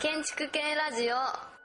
建築系ラジオ。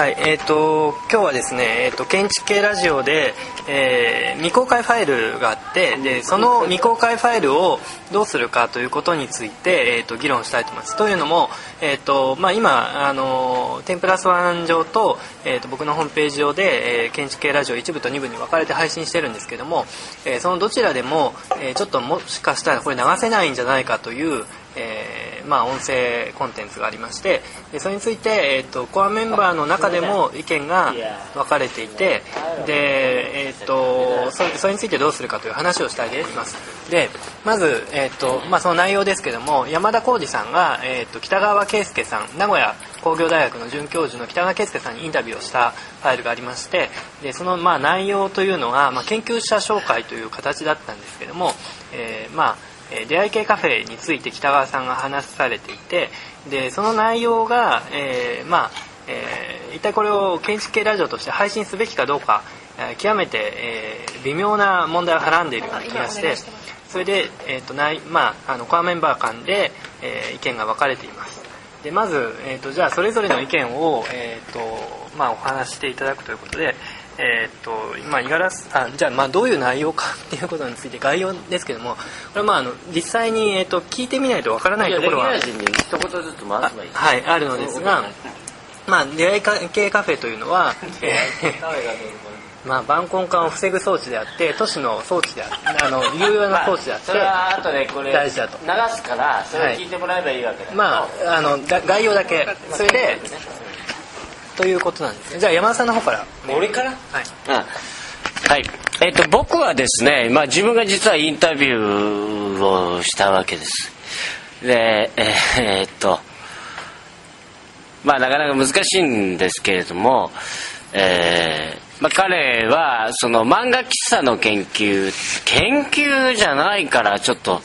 はい、えー、と今日はですね、えー、と建築系ラジオで、えー未公開ファイルがあってでその未公開ファイルをどうするかということについて、えー、と議論したいと思います。というのも、えーとまあ、今あのテンプラスワン上と,、えー、と僕のホームページ上で、えー建築系ラジオ1部と2部に分かれて配信してるんですけども、えーそのどちらでも、えーちょっともしかしたらこれ流せないんじゃないかという、えーまあ、音声コンテンツがありましてでそれについて、えー、とコアメンバーの中でも意見が分かれていてで、えー、とそそれについてどうするかという話をしたいです。でまず、えーとまあ、その内容ですけども山田浩二さんが、えー、と北川圭介さん名古屋工業大学の准教授の北川圭介さんにインタビューをしたファイルがありましてでそのまあ内容というのが、まあ、研究者紹介という形だったんですけども、えーまあえ出会い系カフェについて北川さんが話されていてでその内容が、えーまあえー一体これを建築系ラジオとして配信すべきかどうか、え極めて、え微妙な問題をはらんでいるような気がしてそれで、えーとないまあ、あのコアメンバー間で、え意見が分かれています。でまず、えー、とじゃあそれぞれの意見を、えーとまあ、お話ししていただくということで、えーとまあ、五十嵐あじゃあまあどういう内容かっていうことについて概要ですけどもこれはまああの実際に、えー、と聞いてみないとわからないところは一言ずつ回せばいい。はいあるのですが、まあ、出会い系カフェというのは、えーまあ、晩婚化を防ぐ装置であって都市の装置であってあの 有用な装置であって、それは後でこれ大事だと。流すからそれを聞いてもらえばいいわけだけど。まああのが概要だけ。それでということなんですね。じゃあ山田さんの方から。俺から？はい。うんはい。えっと僕はですね、まあ、自分が実はインタビューをしたわけです。でえーえーっとまあなかなか難しいんですけれども、えーまあ、彼はその漫画喫茶の研究研究じゃないからちょっと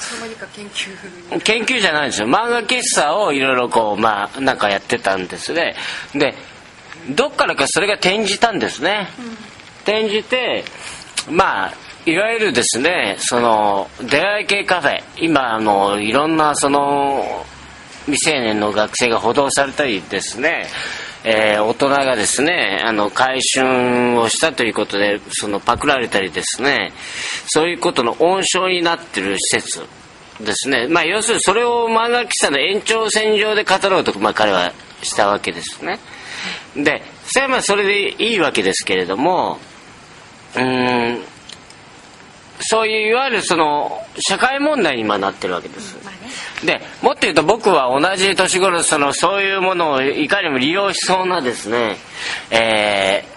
研究じゃないんですよ。漫画喫茶をいろいろこうまあなんかやってたんですね。でどっからかそれが転じたんですね、転じてまあいわゆるですねその出会い系カフェ。今あのいろんなその未成年の学生が補導されたりですね、えー大人がですねあの改春をしたということでそのパクられたりですねそういうことの温床になってる施設ですね。まあ要するにそれを漫画喫茶の延長線上で語ろうと、まあ、彼はしたわけですね。でそれはまあそれでいいわけですけれどもうんそういういわゆるその社会問題に今なってるわけです、でもっと言うと僕は同じ年頃そのそういうものをいかにも利用しそうなですね、えー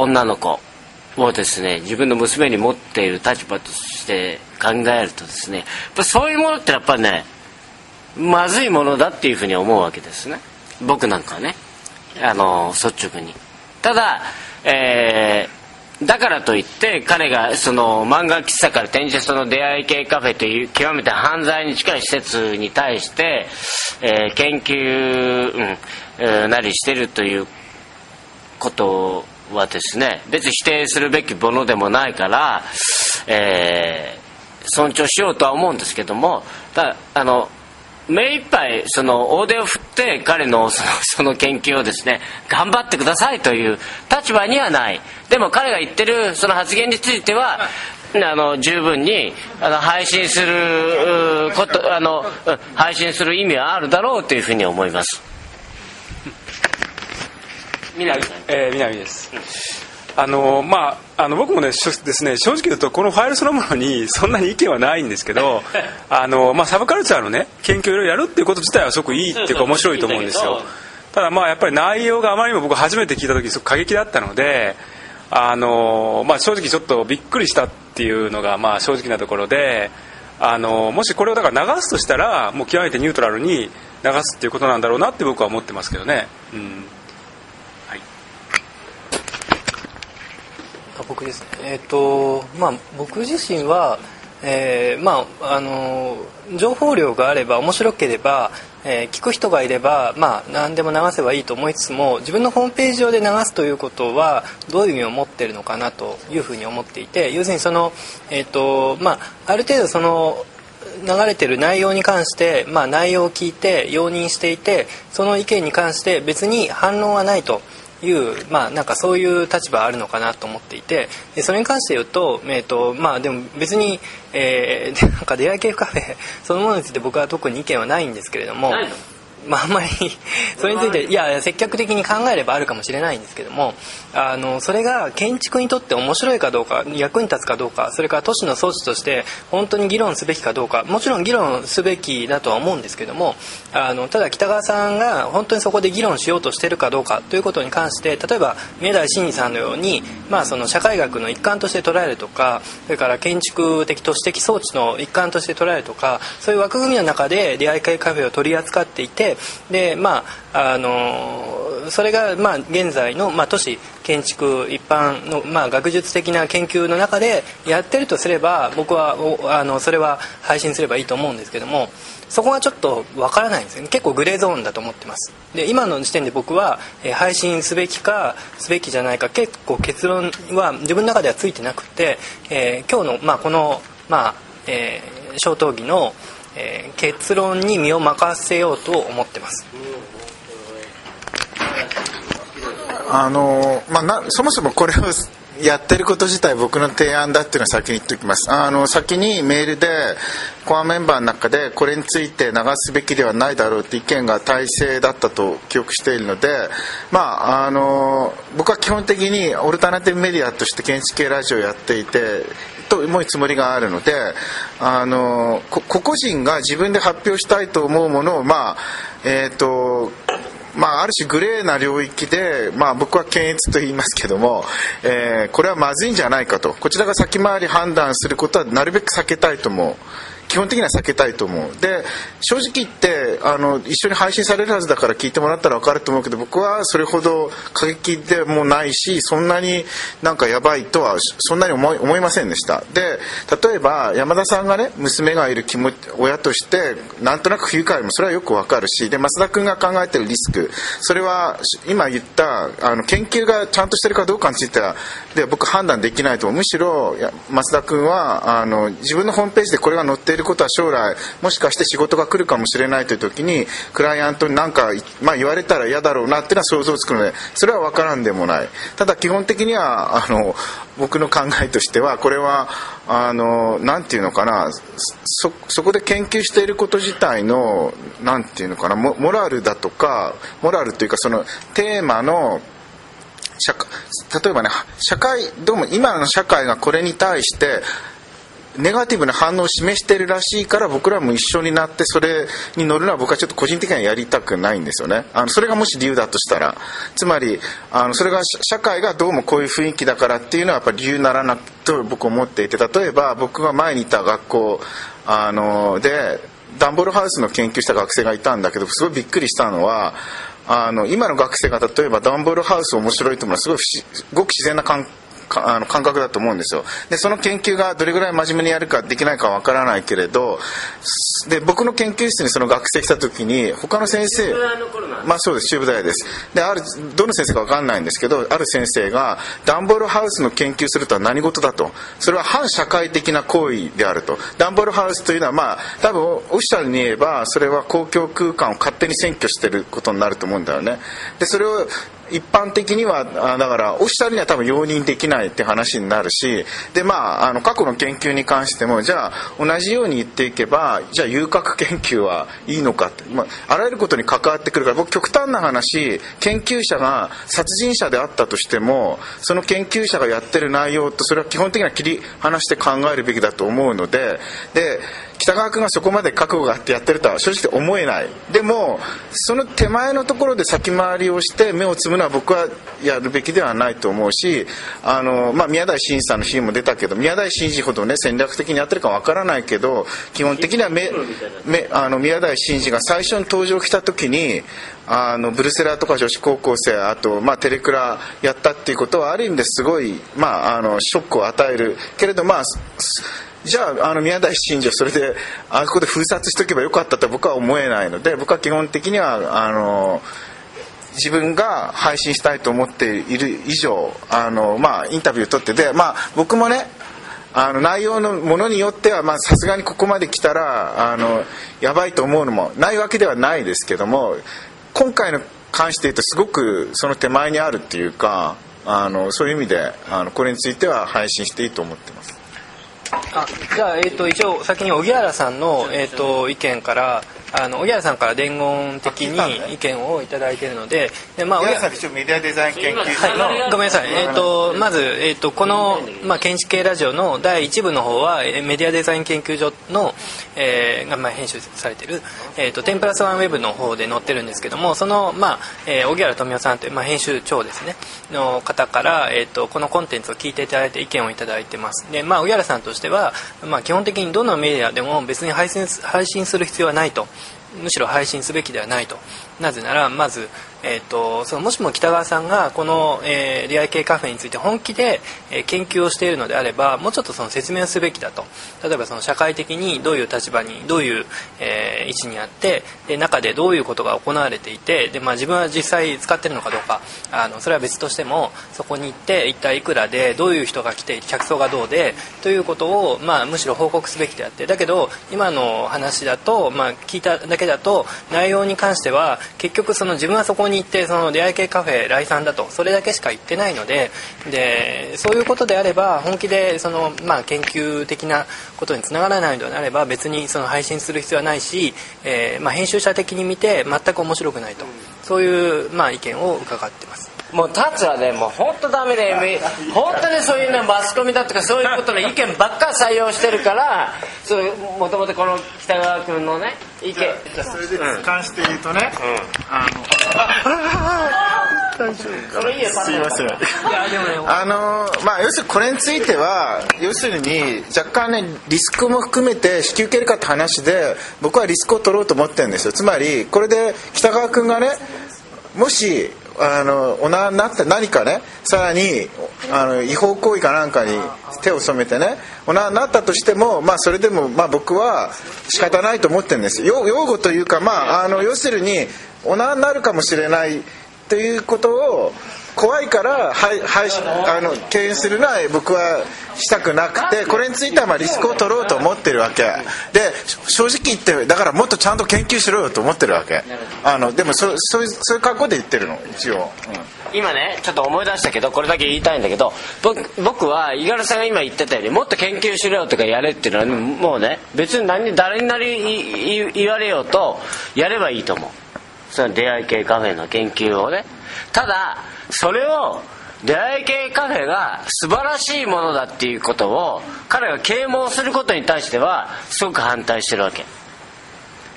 女の子をですね自分の娘に持っている立場として考えるとですねやっぱそういうものってやっぱりねまずいものだっていうふうに思うわけですね。僕なんかはね。あの率直に。ただ、えーだからといって彼がその漫画喫茶から転じてその出会い系カフェという極めて犯罪に近い施設に対して、えー研究、うんえーなりしてるということはですね別に否定するべきものでもないから、えー尊重しようとは思うんですけどもただあの目いっぱいその大手を振って彼のそのその研究をですね頑張ってくださいという立場にはないでも彼が言ってるその発言についてはあの十分にあの配信することあの配信する意味はあるだろうというふうに思います南えー、南です。あのまあ、あの僕もねしょですね正直言うとこのファイルそのものにそんなに意見はないんですけど あの、まあ、サブカルチャーのね研究をいろいろやるっていうこと自体はすごくいいっていうか面白いと思うんですよただまあやっぱり内容があまりにも僕初めて聞いた時すごく過激だったのであの、まあ、正直ちょっとびっくりしたっていうのがまあ正直なところであのもしこれをだから流すとしたらもう極めてニュートラルに流すっていうことなんだろうなって僕は思ってますけどね。うんはいあ僕ですえっ、とまあ僕自身はえーまああの情報量があれば面白ければ、えー聞く人がいれば、まあ、何でも流せばいいと思いつつも自分のホームページ上で流すということはどういう意味を持ってるのかなというふうに思っていて要するにその、えーとまあ、ある程度その流れてる内容に関して、まあ、内容を聞いて容認していてその意見に関して別に反論はないと。いう、まあ、なんかそういう立場あるのかなと思っていてでそれに関して言うと,、えーとまあ、でも別に、えー、なんか出会い系カフェそのものについて僕は特に意見はないんですけれども。まあ、あんまりそれについていや積極的に考えればあるかもしれないんですけどもあのそれが建築にとって面白いかどうか役に立つかどうかそれから都市の装置として本当に議論すべきかどうかもちろん議論すべきだとは思うんですけどもあのただ北川さんが本当にそこで議論しようとしてるかどうかということに関して例えば宮台真司さんのように、まあ、その社会学の一環として捉えるとかそれから建築的都市的装置の一環として捉えるとかそういう枠組みの中で出会い系カフェを取り扱っていてでまああのそれが、まあ、現在の、まあ、都市建築一般の、まあ、学術的な研究の中でやってるとすれば僕はあのそれは配信すればいいと思うんですけどもそこがちょっとわからないんですよね。結構グレーゾーンだと思ってます。で今の時点で僕は、え配信すべきかすべきじゃないか結構結論は自分の中ではついてなくて、えー今日の、まあ、この、まあえー小討議の、えー結論に身を任せようと思ってます。あのまあ、なそもそもこれをやってること自体僕の提案だっていうのは先に言っておきます。あの先にメールでコアメンバーの中でこれについて流すべきではないだろうって意見が大勢だったと記憶しているので、まあ、あの僕は基本的にオルタナティブメディアとして建築系ラジオをやっていてと思うつもりがあるのであの個々人が自分で発表したいと思うものをまあえっ、とまあ、ある種グレーな領域で、まあ、僕は検閲と言いますけども、えーこれはまずいんじゃないかと。こちらが先回り判断することはなるべく避けたいと思う基本的には避けたいと思う。で正直言ってあの一緒に配信されるはずだから聞いてもらったら分かると思うけど僕はそれほど過激でもないしそんなになんかやばいとはそんなに思い思いませんでした。で例えば山田さんがね娘がいる気持ち親としてなんとなく不愉快もそれはよく分かるしで増田君が考えてるリスクそれは今言ったあの研究がちゃんとしてるかどうかについてはで僕判断できないと思う。むしろ増田君はあの自分のホームページでこれが載っていることは将来もしかして仕事が来るかもしれないという時にクライアントに何か、まあ、言われたら嫌だろうなっていうのは想像つくのでそれは分からんでもない。ただ基本的にはあの僕の考えとしてはこれはあのなんていうのかな。そこで研究していること自体のなんていうのかな。モモラルだとかモラルというかそのテーマの社例えばね社会どうも今の社会がこれに対してネガティブな反応を示してるらしいから僕らも一緒になってそれに乗るのは僕はちょっと個人的にはやりたくないんですよね。あのそれがもし理由だとしたら。つまりあのそれが社会がどうもこういう雰囲気だからっていうのはやっぱり理由にならなくと僕思っていて例えば僕が前にいた学校あのでダンボールハウスの研究した学生がいたんだけどすごいびっくりしたのはあの今の学生が例えばダンボールハウス面白いと思うのはすごい不ごく自然な感かあの感覚だと思うんですよ。でその研究がどれぐらい真面目にやるかできないかわからないけれどで僕の研究室にその学生来た時に他の先生まあそうです中部大です。であるどの先生かわかんないんですけどある先生がダンボールハウスの研究するとは何事だと。それは反社会的な行為であると。ダンボールハウスというのはまあ多分オフィシャルに言えばそれは公共空間を勝手に占拠してることになると思うんだよね。でそれを一般的にはだからオフィシャルには多分容認できないって話になるしでまああの過去の研究に関してもじゃあ同じように言っていけばじゃあ遊郭研究はいいのかって、まあ、あらゆることに関わってくるから僕極端な話研究者が殺人者であったとしてもその研究者がやってる内容とそれは基本的には切り離して考えるべきだと思うのでで北川君がそこまで覚悟があってやってるとは正直思えない。でもその手前のところで先回りをして目をつむのは僕はやるべきではないと思うしあの、まあ、宮台真司さんのシーンも出たけど宮台真司ほどね戦略的にやってるかわからないけど基本的にはめめあの宮台真司が最初に登場来た時にあのブルセラーとか女子高校生あと、まあ、テレクラやったっていうことはある意味ですごい、まあ、あのショックを与える。けれどまあすじゃああの宮台真司をそれであそこで封殺しとけばよかったと僕は思えないので僕は基本的にはあの自分が配信したいと思っている以上あの、まあ、インタビューを取ってで、まあ、僕もねあの内容のものによってはさすがにここまで来たらあのやばいと思うのもないわけではないですけども今回の関して言うとすごくその手前にあるっていうかあのそういう意味であのこれについては配信していいと思ってます。あじゃあ、えー、と一応先に荻原さんの、えー、と意見からあの荻原さんから伝言的に意見を頂いているのでで、まあ、荻原さん一応メディアデザイン研究所の、はい、ごめんなさい、えー、とまず、えー、とこの、まあ、建築系ラジオの第1部の方はメディアデザイン研究所の、えー、が、まあ、編集されてる、えー、と10プラスワンウェブの方で載ってるんですけどもその、まあえー、荻原富夫さんという、まあ、編集長ですねの方から、えー、とこのコンテンツを聞いていただいて意見を頂いてます。で、まあ、荻原さんとしては、まあ、基本的にどのメディアでも別に配信配信する必要はないとむしろ配信すべきではないと。なぜならまずえーと、そのもしも北川さんがこの、えー、リアル系カフェについて本気で、えー、研究をしているのであればもうちょっとその説明をすべきだと。例えばその社会的にどういう立場にどういう、えー、位置にあってで中でどういうことが行われていてで、まあ、自分は実際使ってるのかどうか。あのそれは別としてもそこに行って一体いくらでどういう人が来て客層がどうでということを、まあ、むしろ報告すべきであって。だけど今の話だと、まあ、聞いただけだと内容に関しては結局その自分はそこに行ってその出会い系カフェ来さんだとそれだけしか言ってないのででそういうことであれば本気でその、まあ、研究的なことにつながらないのであれば別にその配信する必要はないし、えー、まあ、編集者的に見て全く面白くないとそういう、まあ、意見を伺ってます。もうタツはねもう本当ダメで本当にそういうねマスコミだとかそういうことの意見ばっか採用してるからもともとこの北川君のね意見。じゃそれで関して言うとね、うん、あのすいません。あのまあ要するにこれについては要するに若干ねリスクも含めて引き受けるかって話で僕はリスクを取ろうと思ってるんですよ。つまりこれで北川君がねもしあのおなになって何かねさらにあの違法行為かなんかに手を染めてねおなになったとしても、まあ、それでも、まあ、僕は仕方ないと思ってるんです。擁護というか、まあ、あの要するにおなになるかもしれないということを怖いからはいはいあの敬遠するのは僕はしたくなくてこれについてはまあリスクを取ろうと思ってるわけ。で正直言ってだからもっとちゃんと研究しろよと思ってるわけ。あのでもそそういうそういう格好で言ってるの一応、うん、今ねちょっと思い出したけどこれだけ言いたいんだけど僕僕は五十嵐さんが今言ってたようにもっと研究しろよとかやれっていうのはもうね別に何誰になり言われようとやればいいと思う。その出会い系カフェの研究をね。ただそれを出会い系カフェが素晴らしいものだっていうことを彼が啓蒙することに対してはすごく反対してるわけ。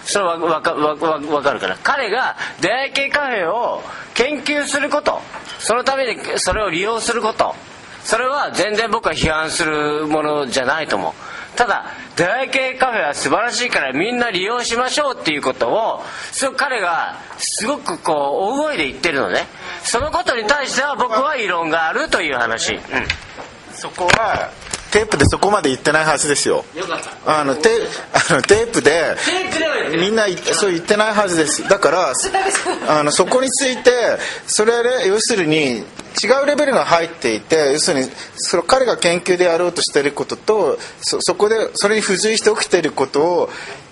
それは分か分かるから。彼が出会い系カフェを研究すること。そのためにそれを利用すること。それは全然僕は批判するものじゃないと思う。ただ出会い系カフェは素晴らしいからみんな利用しましょうっていうことをそ彼がすごくこう大声で言ってるのね。そのことに対しては僕は異論があるという話、うん、そこはテープでそこまで言ってないはずですよ。あのテ あのテープでみんなそう言ってないはずです。だから あのそこについてそれは、ね、要するに違うレベルが入っていて要するにその彼が研究でやろうとしていることとそそこでそれに付随して起きていることを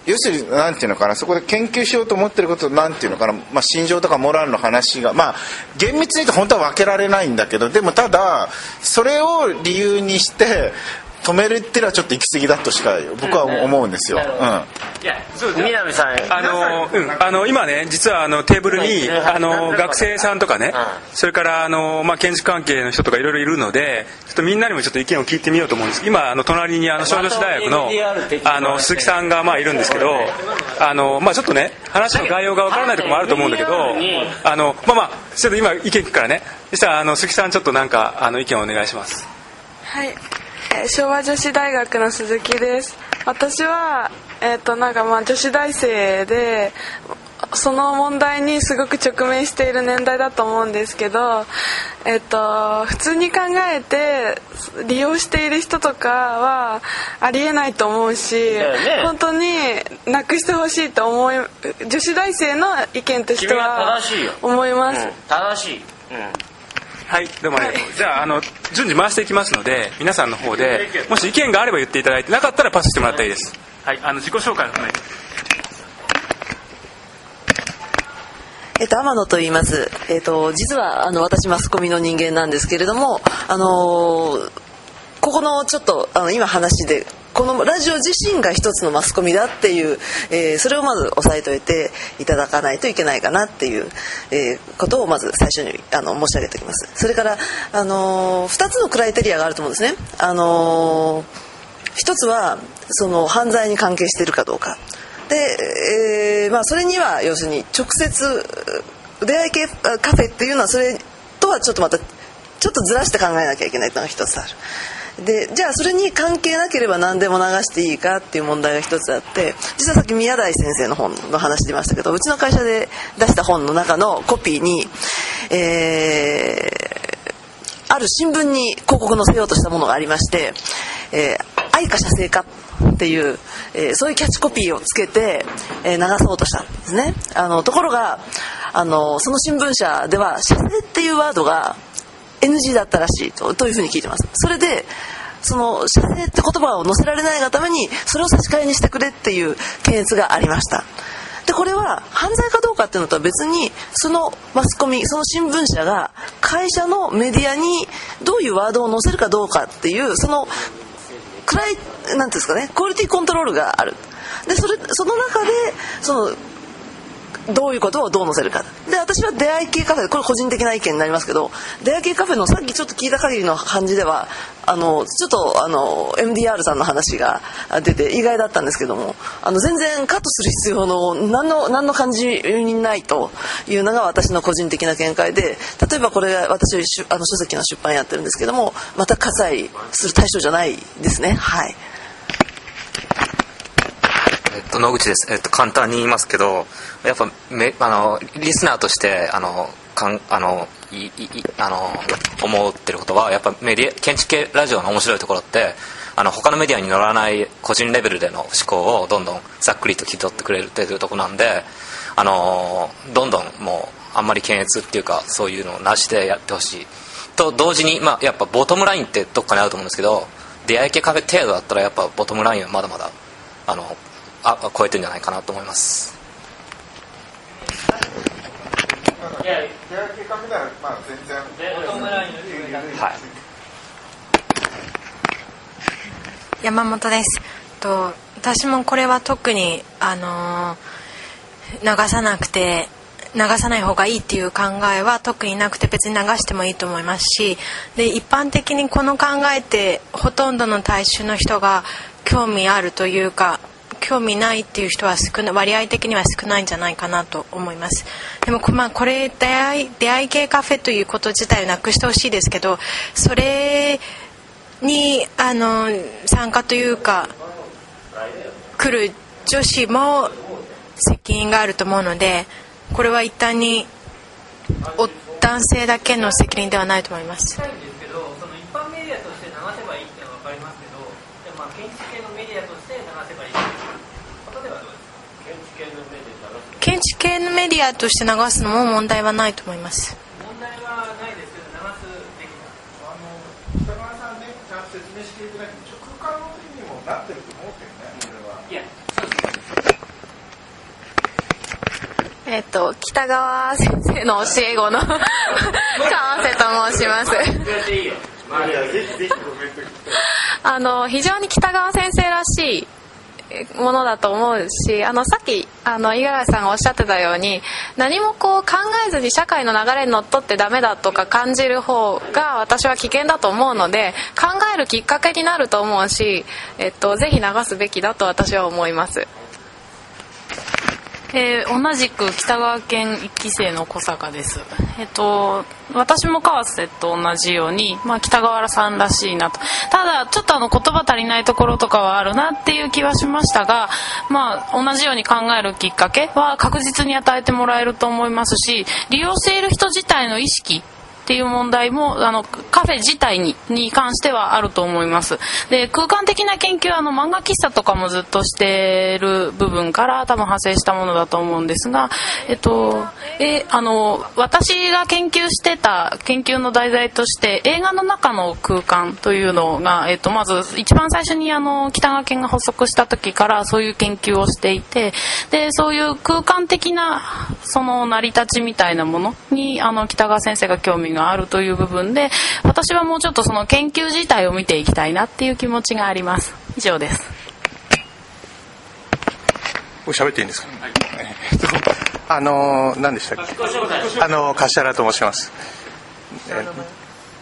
要するに何ていうのかなそこで研究しようと思ってること何ていうのかな、まあ、心情とかモラルの話がまあ厳密に言うと本当は分けられないんだけどでもただそれを理由にして止めるっていうのはちょっと行き過ぎだとしか僕は思うんですよ。うん、いや南さん。あの、うん、あの今ね実はあのテーブルにあの学生さんとかねそれからあの、まあ、建築関係の人とかいろいろいるのでちょっとみんなにもちょっと意見を聞いてみようと思うんです。今あの隣にあの小女子大学のあの鈴木さんがまあいるんですけどあの、まあ、ちょっとね話の概要がわからないところもあると思うんだけどあのまあまあちょっと今意見聞くからね。そしたらあの鈴木さんちょっとなんかあの意見をお願いします。はい昭和女子大学の鈴木です。私はえっ、ー、となんかまあ女子大生でその問題にすごく直面している年代だと思うんですけど、えっと普通に考えて利用している人とかはありえないと思うし、ね。本当になくしてほしいと思い女子大生の意見として君は思います、うん正しい、うんはいどうもありがとう、じゃああの順次回していきますので皆さんの方でもし意見があれば言っていただいてなかったらパスしてもらったらいいです。はい。あの自己紹介を。含めてえっと、天野と言います。えっと、実は、あの、私、マスコミの人間なんですけれども、あのーここのちょっと、あの、今話で、このラジオ自身が一つのマスコミだっていう、えーそれをまず押さえておいていただかないといけないかなっていう、えーことをまず最初にあの申し上げておきます。それから、あのー二つのクライテリアがあると思うんですね。あのー一つはその犯罪に関係しているかどうかで、えーまあ、それには要するに直接出会い系カフェっていうのはそれとはちょっとまたちょっとずらして考えなきゃいけないというのが一つあるでじゃあそれに関係なければ何でも流していいかっていう問題が一つあって実はさっき宮台先生の本の話出ましたけどうちの会社で出した本の中のコピーに、えーある新聞に広告載せようとしたものがありまして「えー愛か射精か」っていう、えーそういうキャッチコピーをつけて、えー流そうとしたんですね。あのところがあのその新聞社では「射精」っていうワードが NG だったらしいとというふうに聞いてます？それでその射精って言葉を載せられないがためにそれを差し替えにしてくれっていう検閲がありました。でこれは犯罪かどうかっていうのとは別にそのマスコミその新聞社が会社のメディアにどういうワードを載せるかどうかっていうそのくらいなんていうんですかねクオリティコントロールがある。でそれその中でそのどういうことをどう載せるか。で私は出会い系カフェこれ個人的な意見になりますけど出会い系カフェのさっきちょっと聞いた限りの感じではあのちょっとあの MDR さんの話が出て意外だったんですけどもあの全然カットする必要の何の何の感じにないというのが私の個人的な見解で例えばこれ私あの書籍の出版やってるんですけどもまた火災する対象じゃないですね。はい。えっと、野口です、えっと、簡単に言いますけどやっぱめあのリスナーとしてあのかんあのいいあの思ってることはやっぱメディア建築系ラジオの面白いところってあの他のメディアに乗らない個人レベルでの思考をどんどんざっくりと聞き取ってくれるっていうところなんであのどんどんもうあんまり検閲っていうかそういうのをなしでやってほしい。と同時に、まあ、やっぱボトムラインってどっかにあると思うんですけど出会い系カフェ程度だったらやっぱボトムラインはまだまだあのあ超えてるんじゃないかなと思います。はい。山本です。と私もこれは特にあのー流さなくて流さない方がいいっていう考えは特になくて別に流してもいいと思いますしで一般的にこの考えってほとんどの大衆の人が興味あるというか興味ないっていう人は少な割合的には少ないんじゃないかなと思います。でも,、まあ、これ出会い出会い系カフェということ自体をなくしてほしいですけどそれにあの参加というか来る女子も責任があると思うのでこれは一旦に男性だけの責任ではないと思いますしたいんですけどその一般メディアとして流せばいいっていうのは分かりますけどでもまあ建築系のメディアとして流せばいいっていうことではどうですか建築系のメディアとして流すのも問題はないと思います。問題はないですけど流すべきだあの北川さんねちゃんと説明していただいて空間の時にもなってると思うけどねこれはいやえっと北川先生の教え子の 川瀬と申します。あの非常に北川先生らしいものだと思うしあのさっきあの五十嵐さんがおっしゃってたように何もこう考えずに社会の流れにのっとってダメだとか感じる方が私は危険だと思うので考えるきっかけになると思うし、えっと、ぜひ流すべきだと私は思います。えー同じく北川県1期生の小坂です、えっと、私も川瀬と同じように、まあ、北川さんらしいなと。ただちょっとあの言葉足りないところとかはあるなっていう気はしましたが、まあ、同じように考えるきっかけは確実に与えてもらえると思いますし利用している人自体の意識っていう問題もあのカフェ自体にに関してはあると思います。で空間的な研究はあの漫画喫茶とかもずっとしてる部分から多分派生したものだと思うんですがえっとえあの私が研究してた研究の題材として映画の中の空間というのが、えっと、まず一番最初にあの北川研が発足した時からそういう研究をしていてでそういう空間的なその成り立ちみたいなものにあの北川先生が興味があるという部分で私はもうちょっとその研究自体を見ていきたいなっていう気持ちがあります。以上です。これ喋っていいんですか、えっとあの何でしたっけ？あの柏原と申します、えー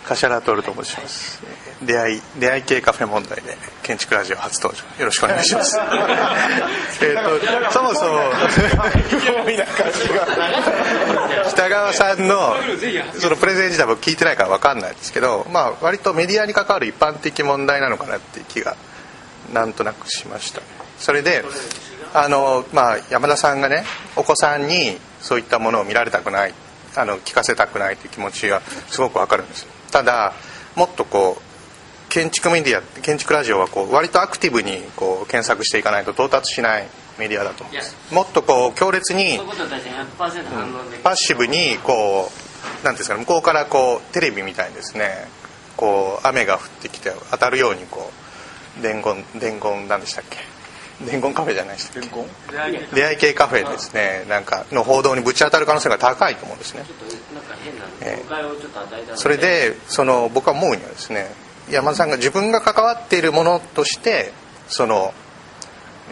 柏原徹と申します出会い出会い系カフェ問題で建築ラジオ初登場。よろしくお願いします。えっとそもそも 北川さんのそのプレゼン自体僕聞いてないから分かんないですけどまあ割とメディアに関わる一般的問題なのかなっていう気がなんとなくしました。それであの、まあ、山田さんがねお子さんにそういったものを見られたくないあの聞かせたくないという気持ちがすごくわかるんですよ。ただもっとこう建築メディア建築ラジオはこう割とアクティブにこう検索していかないと到達しないメディアだと。思うんですもっとこう強烈にパッシブにこうなんですかね向こうからこうテレビみたいにですねこう雨が降ってきて当たるようにこう伝言伝言なんでしたっけ？伝言カフェじゃないでしたっけ？出会い系カフェ。ですね。なんかの報道にぶち当たる可能性が高いと思うんですね。えーそれでその僕は思うにはですね山田さんが自分が関わっているものとしてその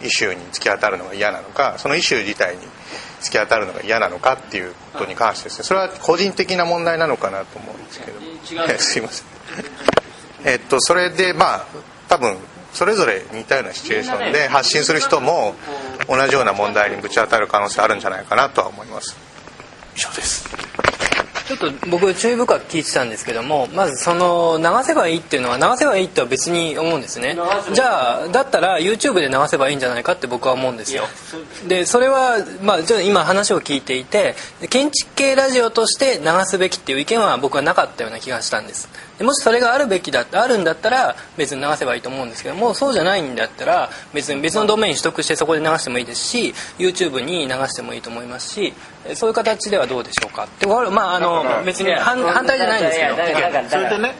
イシューに突き当たるのが嫌なのかそのイシュー自体に突き当たるのが嫌なのかっていうことに関してですね。それは個人的な問題なのかなと思うんですけど。えーすいません。えっとそれでまあ多分それぞれ似たようなシチュエーションで発信する人も同じような問題にぶち当たる可能性あるんじゃないかなとは思います。以上ですちょっと僕注意深く聞いてたんですけどもまずその流せばいいっていうのは流せばいいとは別に思うんですね。じゃあだったら YouTube で流せばいいんじゃないかって僕は思うんですよ。でそれはまあちょっと今話を聞いていて建築系ラジオとして流すべきっていう意見は僕はなかったような気がしたんです。でもしそれがあるべきだあるんだったら別に流せばいいと思うんですけどもそうじゃないんだったら別に別のドメイン取得してそこで流してもいいですし YouTube に流してもいいと思いますしそういう形ではどうでしょうか？ってまああの別に反反対じゃないんですけど。それでね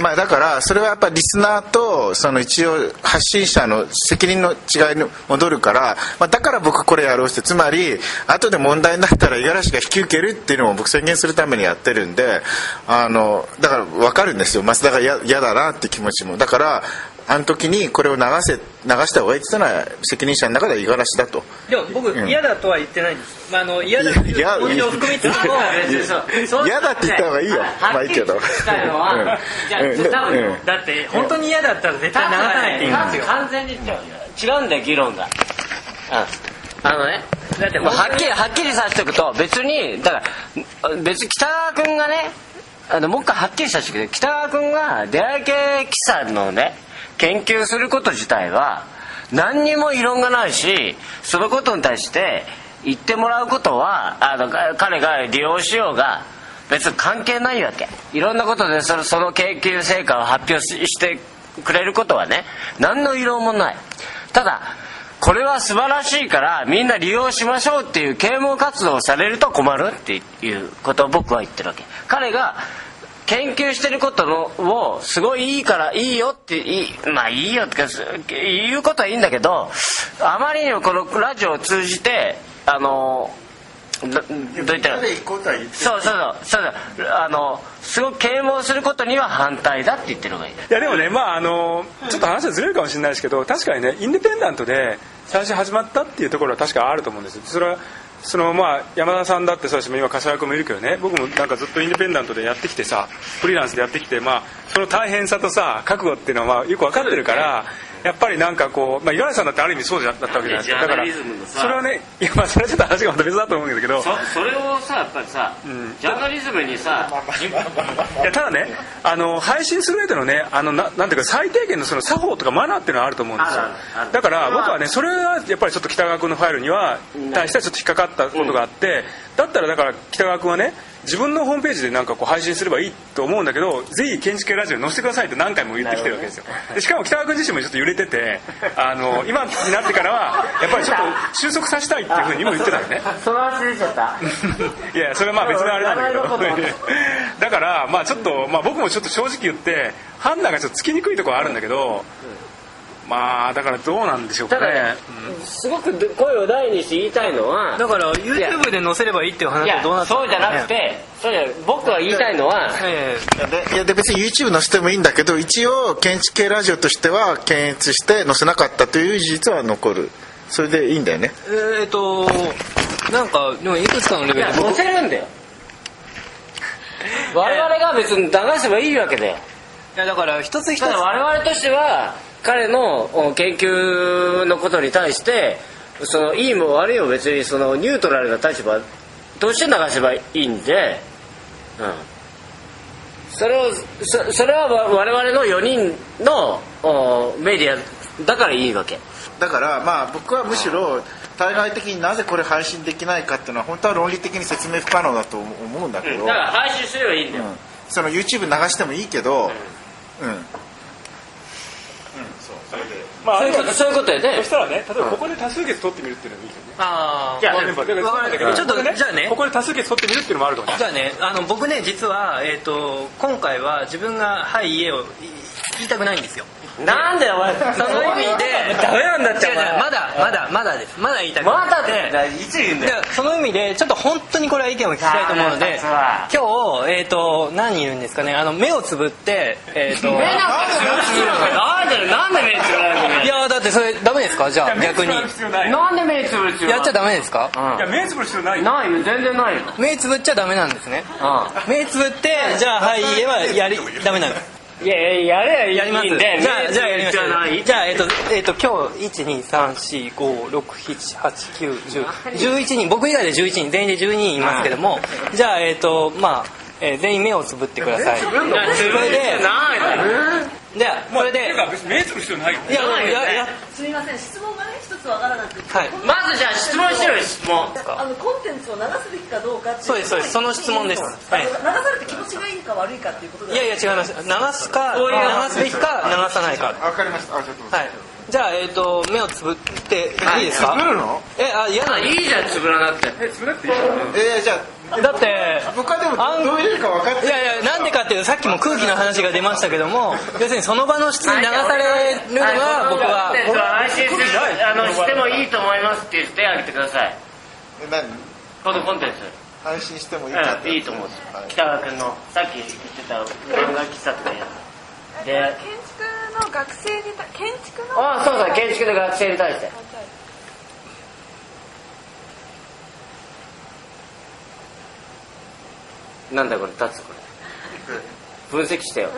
まあだからそれはやっぱリスナーとその一応発信者の責任の違いに戻るから、まあ、だから僕これやろうしてつまり後で問題になったら五十嵐が引き受けるっていうのも僕宣言するためにやってるんであのだから分かるんですよ。増田が嫌嫌だなって気持ちも。だからあの時にこれを流せ流した方がいいって言ったのは責任者の中では五十嵐だと。でも僕うん。嫌だとは言ってないんです、まあ、あの嫌だっていういや気持ちを含みつつも嫌だって言った方がいいよ。まあいいけど。たのは、うん。じゃあ、うん多分、うん。だって本当に嫌だったら絶対流さないって言うんですよ。完全に違うんだよ議論が。うん。あのねだってもうはっきりはっきりさせておくと別にだから別に北川君がねあのもう一回はっきりさせておくと北川君が出会い系記者のね研究すること自体は何にも異論がないしそのことに対して言ってもらうことはあの彼が利用しようが別に関係ないわけ。いろんなことでそのその研究成果を発表ししてくれることはね何の異論もない。ただこれは素晴らしいからみんな利用しましょうっていう啓蒙活動をされると困るっていうことを僕は言ってるわけ。彼が研究してることのをすごいいいからいいよっていいまあいいよって言うことはいいんだけどあまりにもこのラジオを通じてあのどどう言ったらそうそうそうそうそうあのすごく啓蒙することには反対だって言ってる方がいい。いやでもねまああのちょっと話はずれるかもしれないですけど確かにねインディペンダントで最初始まったっていうところは確かあると思うんですそれはそのまあ山田さんだってそうだし今柏君もいるけどね。僕もなんかずっとインディペンダントでやってきてさフリーランスでやってきてまあその大変さとさ覚悟っていうのはまあよく分かってるからやっぱりなんかこうまあ五十嵐さんだってある意味そうだったわけじゃないですか。だからそれはねいやまあそれはちょっと話がまた別だと思うんだけど。そそれをさやっぱりさ、ジャーナリズムにさいやただねあの配信する上でのねあのななんていうか最低限のその作法とかマナーっていうのはあると思うんですよ。だから僕はねそれはやっぱりちょっと北川君のファイルには対してはちょっと引っかかったことがあってだったらだから北川君はね自分のホームページでなんかこう配信すればいいと思うんだけどぜひ建築系ラジオに載せてくださいと何回も言ってきてるわけですよ。でしかも北川君自身もちょっと揺れててあの今になってからはやっぱりちょっと収束させたいっていうふうにも言ってたよね。その話出ちゃった。いやそれはまあ別のあれなんだけど。だからまあちょっと、まあ、僕もちょっと正直言って判断がちょっとつきにくいところはあるんだけどまあだからどうなんでしょうかね。すごく声を大にして言いたいのはだから YouTube で載せればいいっていう話はどうなったそうじゃなくてそうじゃ僕が言いたいのはいやで別に YouTube 載せてもいいんだけど一応建築系ラジオとしては検閲して載せなかったという事実は残る。それでいいんだよね。ーえーっとなんかでもいくつかのレベルで載せるんだよ。我々が別に流せばいいわけだよ。いやだから一つ一つ我々としては彼のお研究のことに対してそのいいも悪いも別にそのニュートラルな立場として流せばいいんで、うん、それをそそれは我々の4人のおメディアだからいいわけ。だからまあ僕はむしろ対外的になぜこれ配信できないかっていうのは本当は論理的に説明不可能だと思うんだけど、だから配信すればいいんだよ、その YouTube 流してもいいけど。うん、まあそういうことそういうことやね。そしたらね例えばここで多数決取ってみるっていうのもいいよね。あいやこのメンバーでわかるちょっとねじゃあね。ここで多数決取ってみるっていうのもあるかもしれない。じゃあねあの僕ね実は、えー、と今回は自分が「はい家」をい言いたくないんですよなんでお前その意味で。ダメなんだって違う違うまだまだまだです。まだ言いたくまだてっていつ言うんだよ。でその意味でちょっと本当にこれは意見を聞きたいと思うので今日えっ、と何言うんですかね？あの目をつぶってえっ、と目なんかつぶって。なんでなんで目つぶらなきゃいけないいやだってそれダメですか？じゃあ逆に。目つぶる必要なんで目つぶる必要やっちゃダメですか？いや目つぶる必要ないよ。ないよ全然ないよ。目つぶっちゃダメなんですね。う目つぶってじゃあはい家はやりダメなの。んいやいややれややります。じゃあじゃあやりましょう。じゃあえっ、とえっ、と今日1234567891011人僕以外で11人全員で12人いますけどもじゃあえっ、とまあ、えー全員目をつぶってください。そいやつぶるれでじゃあこれで。目つぶる必要ない。よいややや。すみません質問がね一つわからなくて、はい。まずじゃあ質問しろよ質問。あのコンテンツを流すべきかどうかっていそうですそうです。その質問です。はい。流されて気持ちがいいか悪いかっていうことでいやいや違います。流すかそういう流すべきか流さないか。わかりました。あちょっと。はい。じゃあえっ、と目をつぶっていいですか？つぶるの？えあ嫌なのいいじゃんつぶらなくて。えー、じゃあだって僕はでもあんどう入れるか分かっていやいやなんでかっていうとさっきも空気の話が出ましたけども 要するにその場の質に流されるのが僕はコンテンツは安心す。るあのしてもいいと思いますって言ってあげてください。え何？このコンテンツ。配信してもいいかってうんいいと思うはい北川君のさっき言ってた漫画喫茶とかやつ。で建築の学生にた建築のああそうだ建築の学生に対してなんだこれ立つこれ。分析してよ。ん？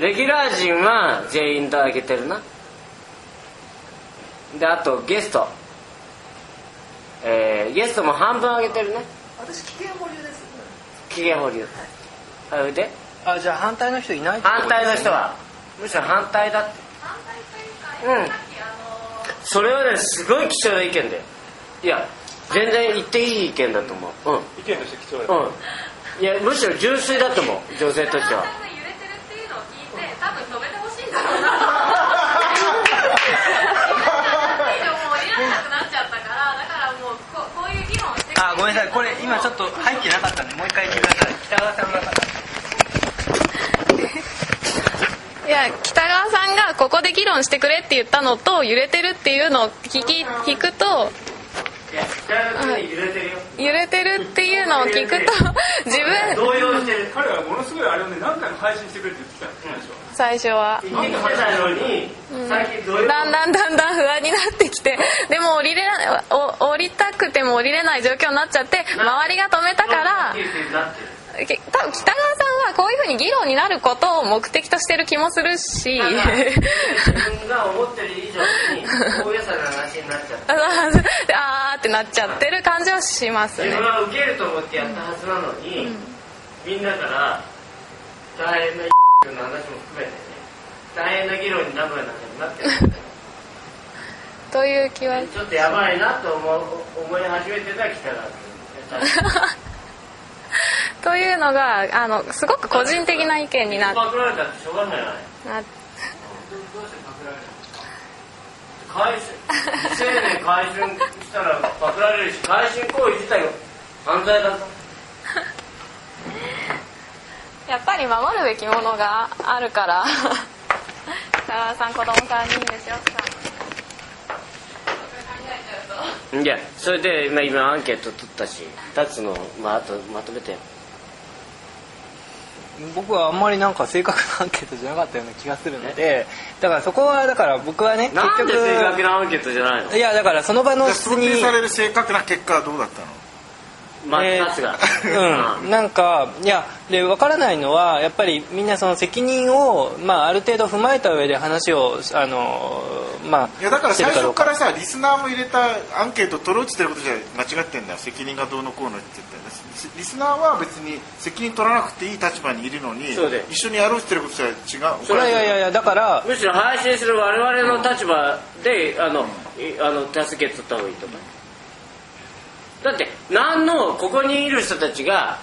レギュラー陣は全員とあげてるな。であとゲスト。えー、ゲストも半分あげてるね。私危険保留です。機嫌保留。あれで。あじゃあ反対の人いない反対の人は。むしろ反対だって。うん。それはねすごい貴重な意見だよ。いや全然言っていい意見だと思う。うん。意見として貴重だよ。うん。いやむしろ純粋だと思う。女性としては。揺れてるっていうのを聞いて多分止めてほしいんだろうな。以上もういらなくなっちゃったからだからもうここういう議論をしてあごめんなさい。これ今ちょっと入ってなかったんでもう一回言ってください。北川さんがいや北川さんがここで議論してくれって言ったのと揺れてるっていうのを聞き聞くと揺れてるよ揺れてるっていうのを聞くと自分動揺してる彼はものすごいあれをね何回も配信してくれって言ってた最初は言ってきてたのに最近動揺だんだんだんだん不安になってきてでも降りれなお降りたくても降りれない状況になっちゃって周りが止めたから多分北川さんはこういうふうに議論になることを目的としてる気もするし。自分が思ってる以上に大げさな話になっちゃった。あーってなっちゃってる感じはしますね。自分は受けると思ってやったはずなのに、みんなから大変なの話も含めてね大変な議論に名古屋なんかになって。る という気は。ちょっとやばいなと思う思い始めてた北川君というのがあのすごく個人的な意見になってパクられたってしょうがないよねな回春未成年回春したらパクられるし回春行為自体が犯罪だぞ。やっぱり守るべきものがあるから。北川さん子供3人でしょいやそれで、まあ、今アンケート取ったし立つの、まあ、あとまとめて僕はあんまりなんか正確なアンケートじゃなかったような気がするのでだからそこはだから僕はねなんで結局正確なアンケートじゃないの？いやだからその場の質想に定される正確な結果はどうだったの？まあえーうん、なんかいやで分からないのはやっぱりみんなその責任を、まあ、ある程度踏まえた上で話をあの、まあ、いやだから最初からさリスナーも入れたアンケート取ろうって言ってることじゃ間違ってんだよ。責任がどうのこうのって言って。リスナーは別に責任取らなくていい立場にいるのにそうで。一緒にやろうって言ってることじゃ違う。いやいやいやいやだからむしろ配信する我々の立場であの、いあの助け取った方がいいと思うだって何のここにいる人たちが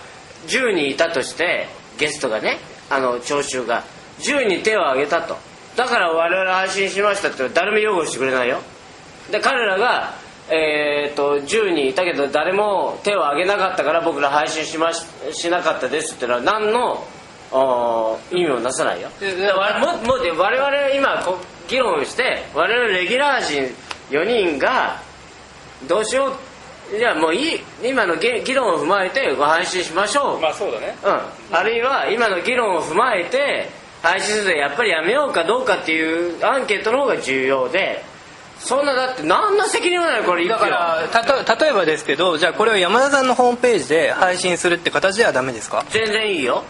10人いたとしてゲストがねあの聴衆が10人手を挙げたと。だから我々配信しましたって誰も擁護してくれないよ。で彼らがえー、と10人いたけど誰も手を挙げなかったから僕ら配信しまししなかったですっていうのは何の意味をなさないよ。ももで我々今こう議論して我々レギュラー陣4人がどうしよういやもういい今の議議論を踏まえてご配信しましょう。まあそうだね。うん、あるいは今の議論を踏まえて配信するのやっぱりやめようかどうかっていうアンケートの方が重要でそんなだって何の責任もないこれ一だ票からたと例えばですけどじゃあこれを山田さんのホームページで配信するって形ではダメですか？全然いいよ。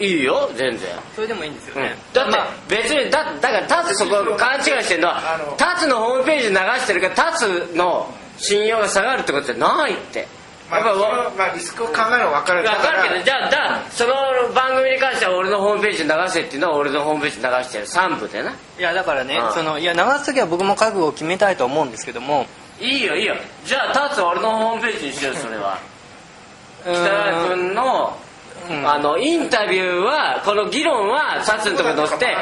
いいよ全然。それでもいいんですようん。ね、だって別にだだからタツそこ勘違いしてるのはタツのホームページ流してるからタツの信用が下がるってことじゃないって。まあまあリスクを考えるのは分かる分かるけどじゃあじゃあその番組に関しては俺のホームページに流せっていうのは俺のホームページに流してる3部でな。いやだからねうん。そのいや流す時は僕も覚悟を決めたいと思うんですけども。いいよいいよ。じゃあタツ俺のホームページにしようそれは。北川君のうん。あのインタビューはこの議論はタツのとこに載せて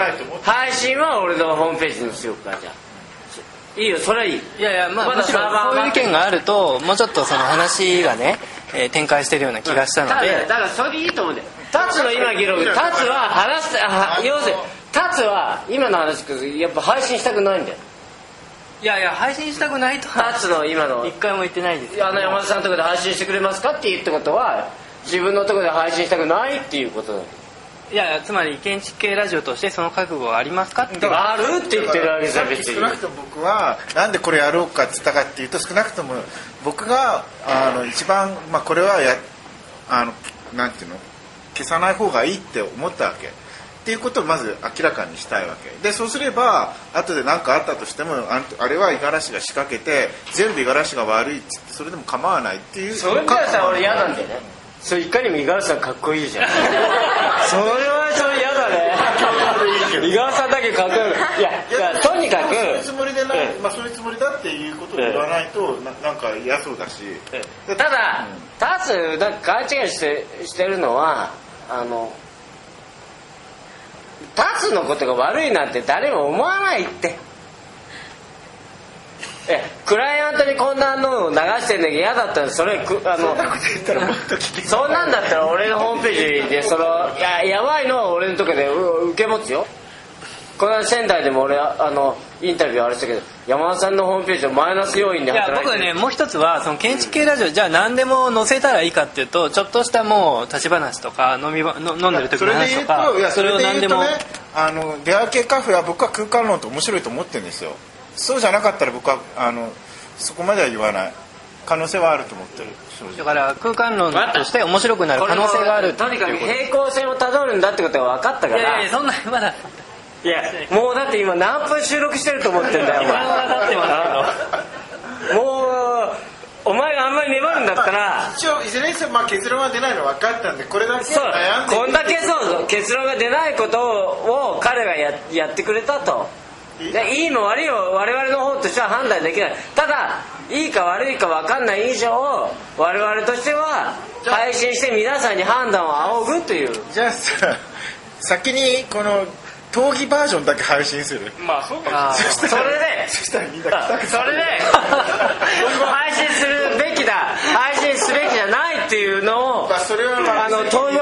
配信は俺のホームページにしようかじゃあいいよそれはいい。いやいやまあまだむしろそういう意見があるともうちょっとその話がね、えー展開してるような気がしたのだからでだからそれでいいと思うんだよ。タツの今議論タツは話すあ要するにタツは今の話やっぱ配信したくないんだよ。いやいや配信したくないとタはツの今の。一回も言ってないです。よあの山田さんのところで配信してくれますかって言うってことは自分のところで配信したくないっていうことだよいやつまり建築系ラジオとしてその覚悟はありますかっていう。あるって言ってるわけじゃ別に。少なくとも僕はなんでこれやろうかって言ったかっていうと少なくとも僕があの一番、まあ、これはやあのなんていうの？消さない方がいいって思ったわけ。っていうことをまず明らかにしたいわけ。でそうすれば後で何かあったとしてもああれは五十嵐が仕掛けて全部五十嵐が悪いっつってそれでも構わないっていう。それじゃあさ俺嫌なんだよねそれいかにも五十嵐さんかっこいいじゃん。それはそれ嫌だね。五十嵐さんだけかっこいいいやいやとにかくそういうつもりでない、うん。まあ、そういうつもりだっていうことを言わないとななんか嫌そうだし、ただ、タツなんか勘違いしてしてるのはあのタツのことが悪いなんて誰も思わないってえクライアントにこんなのを流してんのが嫌だったらそれくあのそんなんだったら俺のホームページで そのいややばいのは俺のとこでう受け持つよ。この間仙台でも俺あのインタビューあれしたけど山田さんのホームページをマイナス要因でいや働いてる。僕はねもう一つはその建築系ラジオじゃあ何でも載せたらいいかっていうとちょっとしたもう立ち話とか飲みばの飲んでる時のそれで言う話とかといやそれで言うとも。ねあの出会い系カフェは僕は空間論って面白いと思ってるんですよそうじゃなかったら僕はあのそこまでは言わない。可能性はあると思ってる。だから空間論として面白くなる可能性があると。にかく平行線をたどるんだってことが分かったから。いやいやそんなまだ。いやもうだって今何分収録してると思ってんだよお前。分かってますもうお前があんまり粘るんだったら。一応いずれにせよまあ結論は出ないの分かったんでこれだけそう。悩んでこんだけそう結論が出ないことを彼がややってくれたと。でいいも悪いも我々の方としては判断できない。ただいいか悪いか分かんない以上我々としては配信して皆さんに判断を仰ぐという。じゃあさ先にこの闘技バージョンだけ配信する。まあそうかそれで。そしたらみんなそれで。配信するべきだ。配信すべきじゃないっていうのをまあそれはまああの投票で。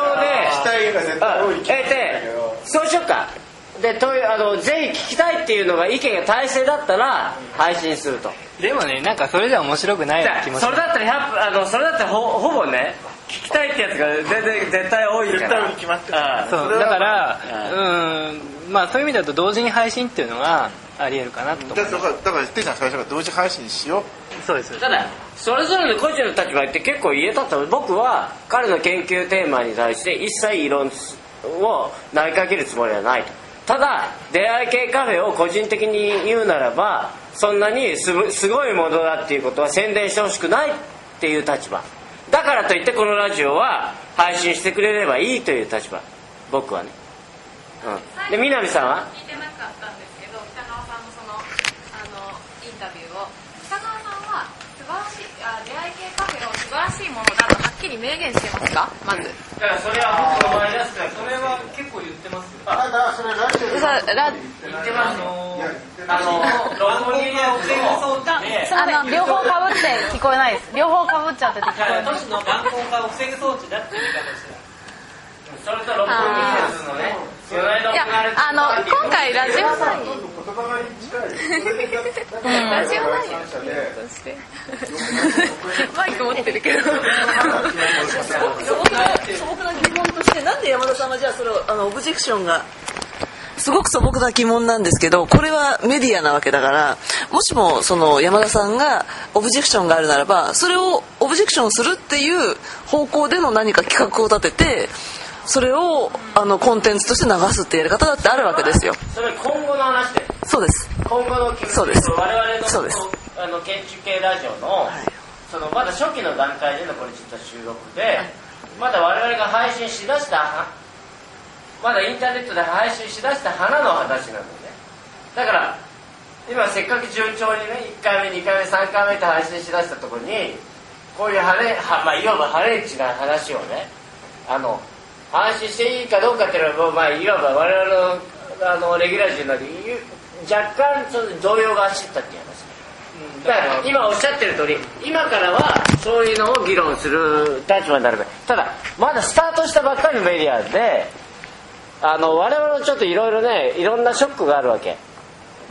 聞きたいが絶対多いえでそうしようかでとあのぜひ聞きたいっていうのが意見が大勢だったら配信すると。でもねなんかそれじゃ面白くないような気もす。るそれだったら100あのそれだったらほほぼね聞きたいってやつが全然絶対多いから。絶対に決まってる。ああ。そうだからううんまあそういう意味だと同時に配信っていうのがありえるかなと思だからだからてっちゃん最初から同時配信しよう。そうです。ただそれぞれの個人の立場って結構言えたと僕は彼の研究テーマに対して一切異論を投げかけるつもりはないとただ出会い系カフェを個人的に言うならばそんなにすすごいものだっていうことは宣伝してほしくないっていう立場。だからといってこのラジオは配信してくれればいいという立場。僕はね。うん。で南さんは？聞いてなかったんですけど北川さんのそのあのインタビューを。北川さんは素晴らしいあ出会い系カフェを素晴らしいものだとはっきり明言してますか？まずだからそれは僕のマイナスだそれは結構言ってますよただそれラジオ。で言ってますあのロングリリアを防ぐ装置。であの両方かぶって聞こえないです。両方かぶっちゃってて聞こえない。都市の乱高化を防ぐ装置だって言い方をしてそれとロングリリアスのねいやあの今回ラジオ内言葉が近いラジオ内マイク持ってるけど素朴な疑問としてなんで山田さんはじゃあそれをあのオブジェクションがすごく素朴な疑問なんですけどこれはメディアなわけだからもしもその山田さんがオブジェクションがあるならばそれをオブジェクションするっていう方向での何か企画を立ててそれをあのコンテンツとして流すってやり方だってあるわけですよ。それ今後の話で。そうです。今後のそうです。我々のそうです。あの建築系ラジオの,、そのまだ初期の段階でのこれ実は収録で、まだ我々が配信しだしたはまだインターネットで配信しだした花の話なのね。だから今せっかく順調にね1回目2回目3回目と配信しだしたところにこういうハレは、まあ、いわばハレンチな話をねあの配信していいかどうかっていうのはまあ、いわば我々のあのレギュラー陣の若干ちょっと動揺が走ったっていう話だから今おっしゃってる通り今からはそういうのを議論する立場になる。べただまだスタートしたばっかりのメディアであの我々もちょっといろいろねいろんなショックがあるわけ。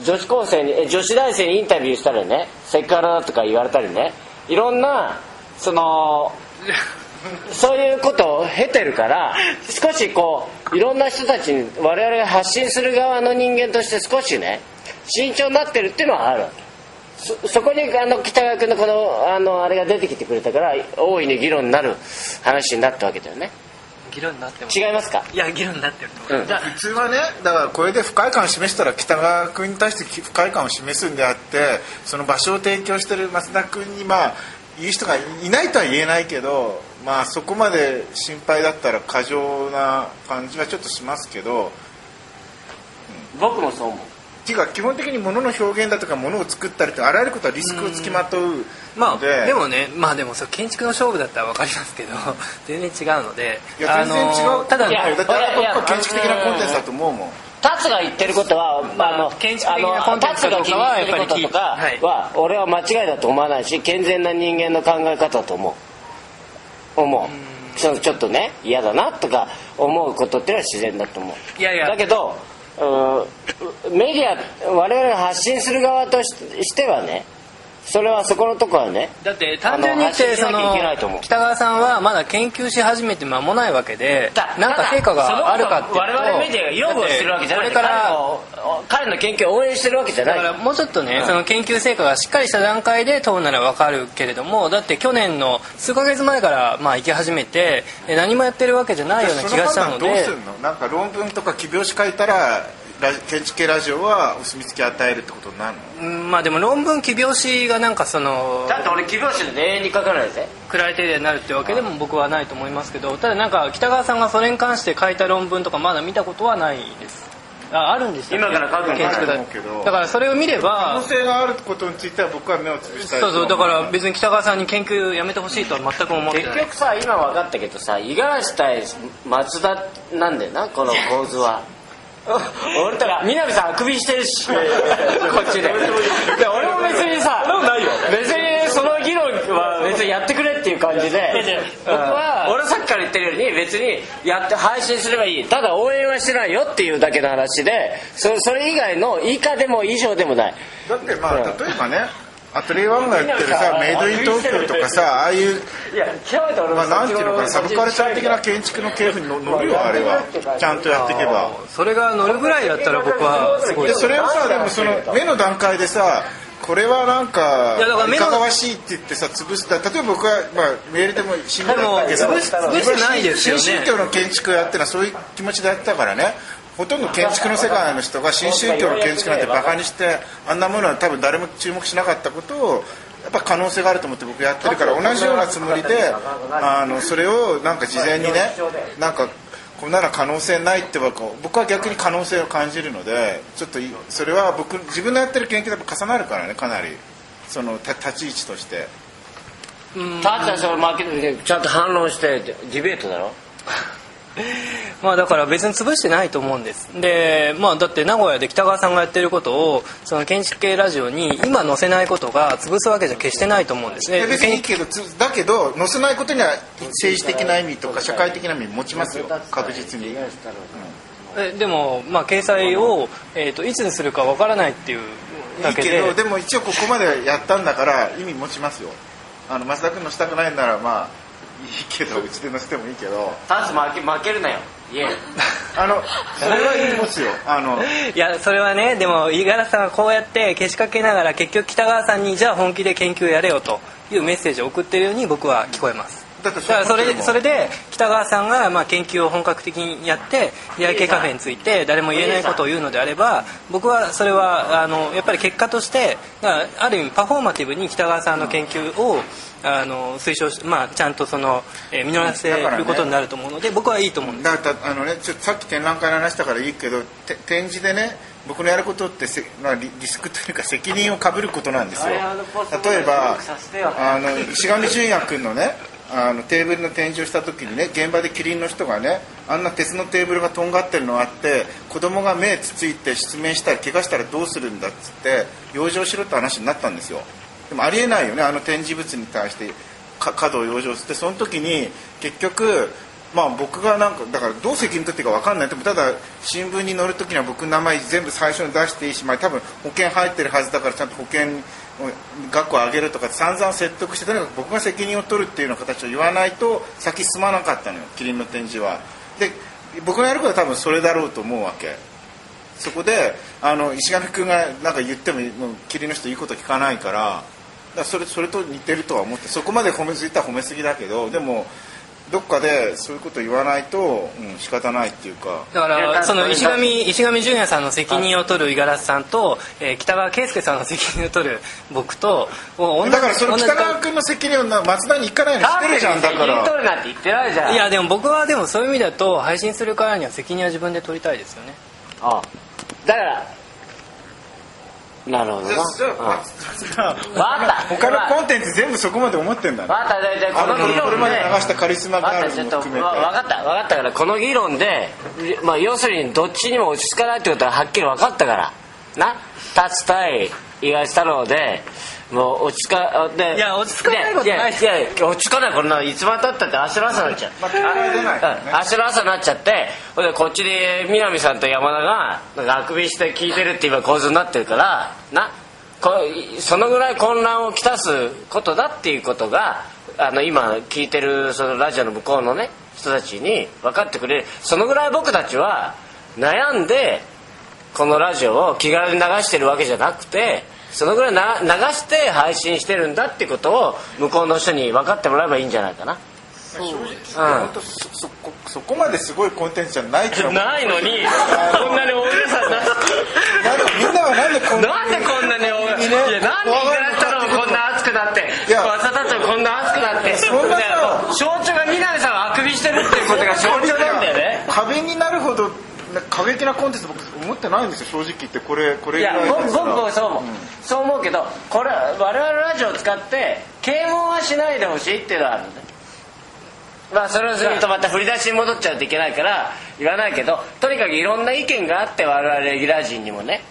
女子高生にえ女子大生にインタビューしたりねセクハラだとか言われたりね。いろんなその そういうことを経てるから少しこういろんな人たちに我々が発信する側の人間として少しね慎重になってるっていうのはある。わけそそこにあの北川君のこのあのあれが出てきてくれたから大いに議論になる話になったわけだよね。議論になっても違いますか？いや議論になってると思う、うん。じゃあ普通はねだからこれで不快感を示したら北川君に対して不快感を示すんであってその場所を提供してる増田君にまあ言う人がいないとは言えないけどまあそこまで心配だったら過剰な感じはちょっとしますけど僕もそう思う。っていうか基本的に物の表現だとか物を作ったりとあらゆることはリスクをつきまとうまあので、でもねまあでもそう建築の勝負だったら分かりますけど 全然違うのでいや全然違う、ただだって僕は建築的なコンテンツだと思うもん。タツが言ってることは、まあ、あの建築的なコンテンツかどうかはタツが気に入ってることとかやっぱりは俺は間違いだと思わないし健全な人間の考え方だと思う思う。そのちょっとね嫌だなとか思うことっていうのは自然だと思う。いやいや。だけどうんメディア我々が発信する側とししてはねそれはそこのとこはねだって単純に言ってその北川さんはまだ研究し始めて間もないわけでなんか成果があるかっていう。と我々メディアが擁護してるわけじゃない。から彼の研究を応援してるわけじゃない。だからもうちょっとね、その研究成果がしっかりした段階で問うならわかるけれどもだって去年の数ヶ月前からまあ行き始めてえ何もやってるわけじゃないような気がしたので。その判断どうするの？なんか論文とか記表紙書いたら建築系ラジオはお墨付き与えるってことになるの？うんまあでも論文記表紙がなんかそのだって俺記表紙で永遠に書かないぜ。クライテリアになるってわけでも僕はないと思いますけどただなんか北川さんがそれに関して書いた論文とかまだ見たことはないです。ああるんですよ。今から書くの建築だと思うけどだからそれを見れ可ば能性があることについては僕は目をつぶしたいそうそうだから別に北川さんに研究やめてほしいとは全く思ってない。結局さ今分かったけどさ五十嵐対松田なんだよなこの構図は 俺たら南さんあくびしてるし。こっちで。で俺も別にさ別にその議論は別にやってくれっていう感じで。僕は俺さっきから言ってるように別にやって配信すればいい。ただ応援はしてないよっていうだけの話でそそれ以外の以下でも以上でもない。だってまあ例えばねアトリエワンがやってるさメイドイン東京とかさああいういや極めて俺まあなんていうのかなサブカルチャー的な建築の系譜に乗るよあれは。ちゃんとやっていけば。それが乗るぐらいだったら僕はすごいでそれをさでもその目の段階でさこれはなんかいやだから目のいかがわしいって言ってさ潰すだ例えば僕は、まあ、メールでも新聞だったけどでも潰し潰してないですよね。新宗教の建築をやってるのはそういう気持ちでやってたからねほとんど建築の世界の人が新宗教の建築なんてバカにしてあんなものは多分誰も注目しなかったことをやっぱ可能性があると思って僕やってるから同じようなつもりであのそれをなんか事前にねなんかこんなの可能性ないって僕は僕は逆に可能性を感じるのでちょっといそれは僕自分のやってる研究と重なるからねかなり。そのた立ち位置として。ただそれ負けてちゃんと反論してディベートだろ？まあだから別に潰してないと思うんです。でまあだって名古屋で北川さんがやってることをその建築系ラジオに今載せないことが潰すわけじゃ決してないと思うんです。ね別にいいけどつだけど載せないことには政治的な意味とか社会的な意味持ちますよ確実に。えでもまあ掲載を、えー、といつにするかわからないっていういいだけで。けどでも一応ここまでやったんだから意味持ちますよ。あの増田君のしたくないんならまあいいけどうちで載せてもいいけど。タス負け負けるなよ。イエーイあのそれはいいますよ。あのいやそれはねでも五十嵐さんがこうやってけしかけながら結局北川さんにじゃあ本気で研究やれよというメッセージを送ってるように僕は聞こえますだってだからそれそれで北川さんがまあ研究を本格的にやって出会い系カフェについて誰も言えないことを言うのであれば僕はそれはあのやっぱり結果としてある意味パフォーマティブに北川さんの研究をあの推奨し、まあ、ちゃんとその、えー実らせることになると思うので僕はいいと思うんです。だからあのねちょっとさっき展覧会の話したからいいけどて展示でね僕のやることってせ、まあ、リリスクというか責任をかぶることなんですよ。例えばあの石上淳也君のねあのテーブルの展示をした時にね現場でキリンの人がねあんな鉄のテーブルがとんがってるのがあって子供が目つついて失明したり怪我したらどうするんだっつって養生しろって話になったんですよ。でもありえないよねあの展示物に対して角を養生して。その時に結局まあ僕がなんかだからどう責任取っていいか分かんない。でもただ新聞に載る時には僕の名前全部最初に出していいし、ま、多分保険入ってるはずだからちゃんと保険額を上げるとか散々説得してとにかく僕が責任を取るっていうような形を言わないと先進まなかったのよキリンの展示は。で僕がやることは多分それだろうと思うわけ。そこであの石上君がなんか言ってももうキリンの人言うこと聞かないからだからそれそれと似てるとは思ってそこまで褒めすぎたら褒めすぎだけどでもどっかでそういうこと言わないと、うん、仕方ないっていうか。だからその石上石上淳也さんの責任を取る五十嵐さんと、えー北川圭介さんの責任を取る僕とだからその北川君の責任をな松田に行かないようにしてるじゃんだか責任取らるなんて言ってないじゃん。いやでも僕はでもそういう意味だと配信するからには責任は自分で取りたいですよね。ああ。だからなるほどな。わかった。他のコンテンツ全部そこまで思ってんだね。わかったででこあのの議論で。これまで流したカリスマガールズも含めて。わわかったわかったからこの議論で、まあ、要するにどっちにも落ち着かないってことははっきり分かったから。な。立つ対五十嵐太郎でもう落ち着かでいや落ち着かないことないいやいや落ち着かないこんないつまでたったって明日の朝になっちゃうまあ結果は出ないねうん明日の朝になっちゃってほんでこっちで南さんと山田がなんかあくびして聞いてるって今構図になってるからなこそのぐらい混乱をきたすことだっていうことがあの今聞いてるそのラジオの向こうのね人たちに分かってくれるそのぐらい僕たちは悩んでこのラジオを気軽に流してるわけじゃなくてそのぐらいな流して配信してるんだってことを向こうの人に分かってもらえばいいんじゃないかな。正直本当そこそこまですごいコンテンツじゃないと思うないのにこんなに大げさななんかみんなはなんでこんななんでこんなに大げさいやなんでこんな熱くなっていやわさたちこんな熱くなってそんな象徴が南さんがあくびしてるっていうことが象徴なんだよね壁になるほど過激なコンテンツ僕思ってないんですよ正直言って。これこれいぐらいや僕僕そう思う、そう思うけどこれ我々ラジオを使って啓蒙はしないでほしいっていうのはあるんだまあそれをするとまた振り出しに戻っちゃうといけないから言わないけどとにかくいろんな意見があって我々レギュラー陣にもね。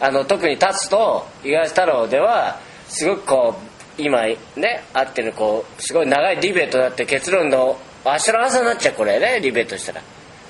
あの特に立つと五十嵐太郎ではすごくこう今ねあってるこうすごい長いディベートだって結論の明日の朝になっちゃうこれねディベートしたら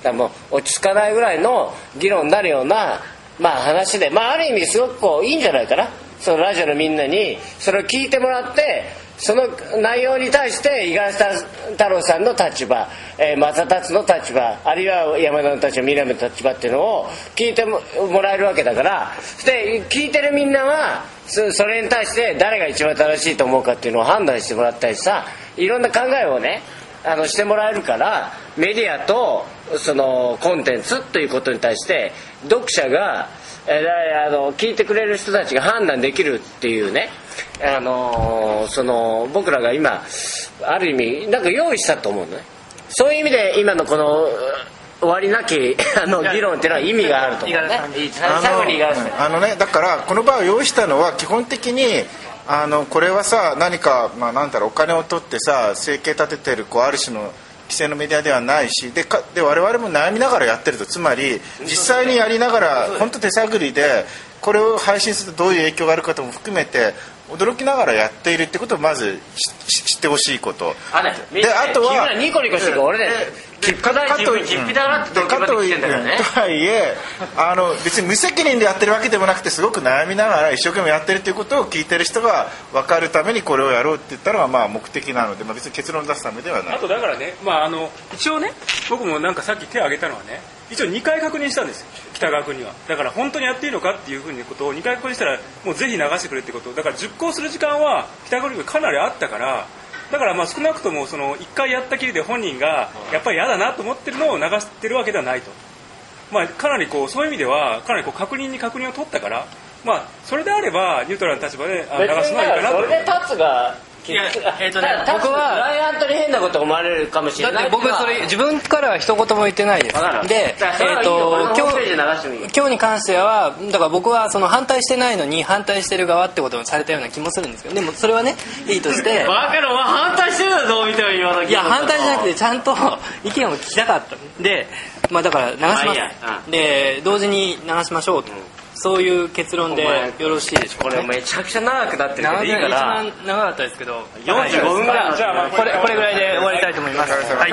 だもう落ち着かないぐらいの議論になるようなまあ話でまあある意味すごくこういいんじゃないかな。そのラジオのみんなにそれを聞いてもらってその内容に対して五十嵐太郎さんの立場、えー、松田達の立場あるいは山田の立場南の立場っていうのを聞いてももらえるわけだからで聞いてるみんなはそそれに対して誰が一番正しいと思うかっていうのを判断してもらったりさいろんな考えをねあのしてもらえるからメディアとそのコンテンツということに対して読者がえーあの聞いてくれる人たちが判断できるっていうね。あのーその僕らが今ある意味なんか用意したと思うのね。そういう意味で今のこの終わりなき あの議論っていうのは意味があると思うね。あのねだからこの場を用意したのは基本的にあのこれはさ何か、まあ、なんだろうお金を取ってさ生計立ててるこうある種の規制のメディアではないしでかで我々も悩みながらやってると。つまり実際にやりながら本当手探りでこれを配信するとどういう影響があるかとも含めて驚きながらやっているってことをまず知ってほしいこと。あであとはニコニコしてる俺ねかとい来てんだからね。とはいえあの別に無責任でやってるわけでもなくてすごく悩みながら一生懸命やってるということを聞いてる人が分かるためにこれをやろうって言ったのがまあ目的なので、まあ、別に結論を出すためではない。あとだからね、まあ、あの一応ね僕もなんかさっき手を挙げたのはね一応2回確認したんです。よ北川君には。だから本当にやっていいのかっていうふうにことを2回確認したらもうぜひ流してくれってこと。だから熟考する時間は北川君がかなりあったからだからまあ少なくともその1回やったきりで本人がやっぱり嫌だなと思ってるのを流してるわけではないと、まあ、かなりこうそういう意味ではかなりこう確認に確認を取ったから、まあ、それであればニュートラルな立場であ流すのはいいかなとそれでタツがいやえーとね僕はクライアントに変なこと思われるかもしれない。だって僕それ自分からは一言も言ってないです。でえっー今ムページで流してもいいよ日今日に関してはだから僕はその反対してないのに反対してる側ってことをされたような気もするんですけどでもそれはねいいとしてバカのお前反対してるだろどう見ても今のいや反対じゃなくてちゃんと意見を聞きたかった。んでまあだから流します、まあいいや。で同時に流しましょうと、そういう結論でよろしいでしょうこか、ね、れめちゃくちゃ長くなってるけどいいか一ら番長かったですけど。45分ぐらい。じゃあこれこれぐらいで終わりたいと思います、はい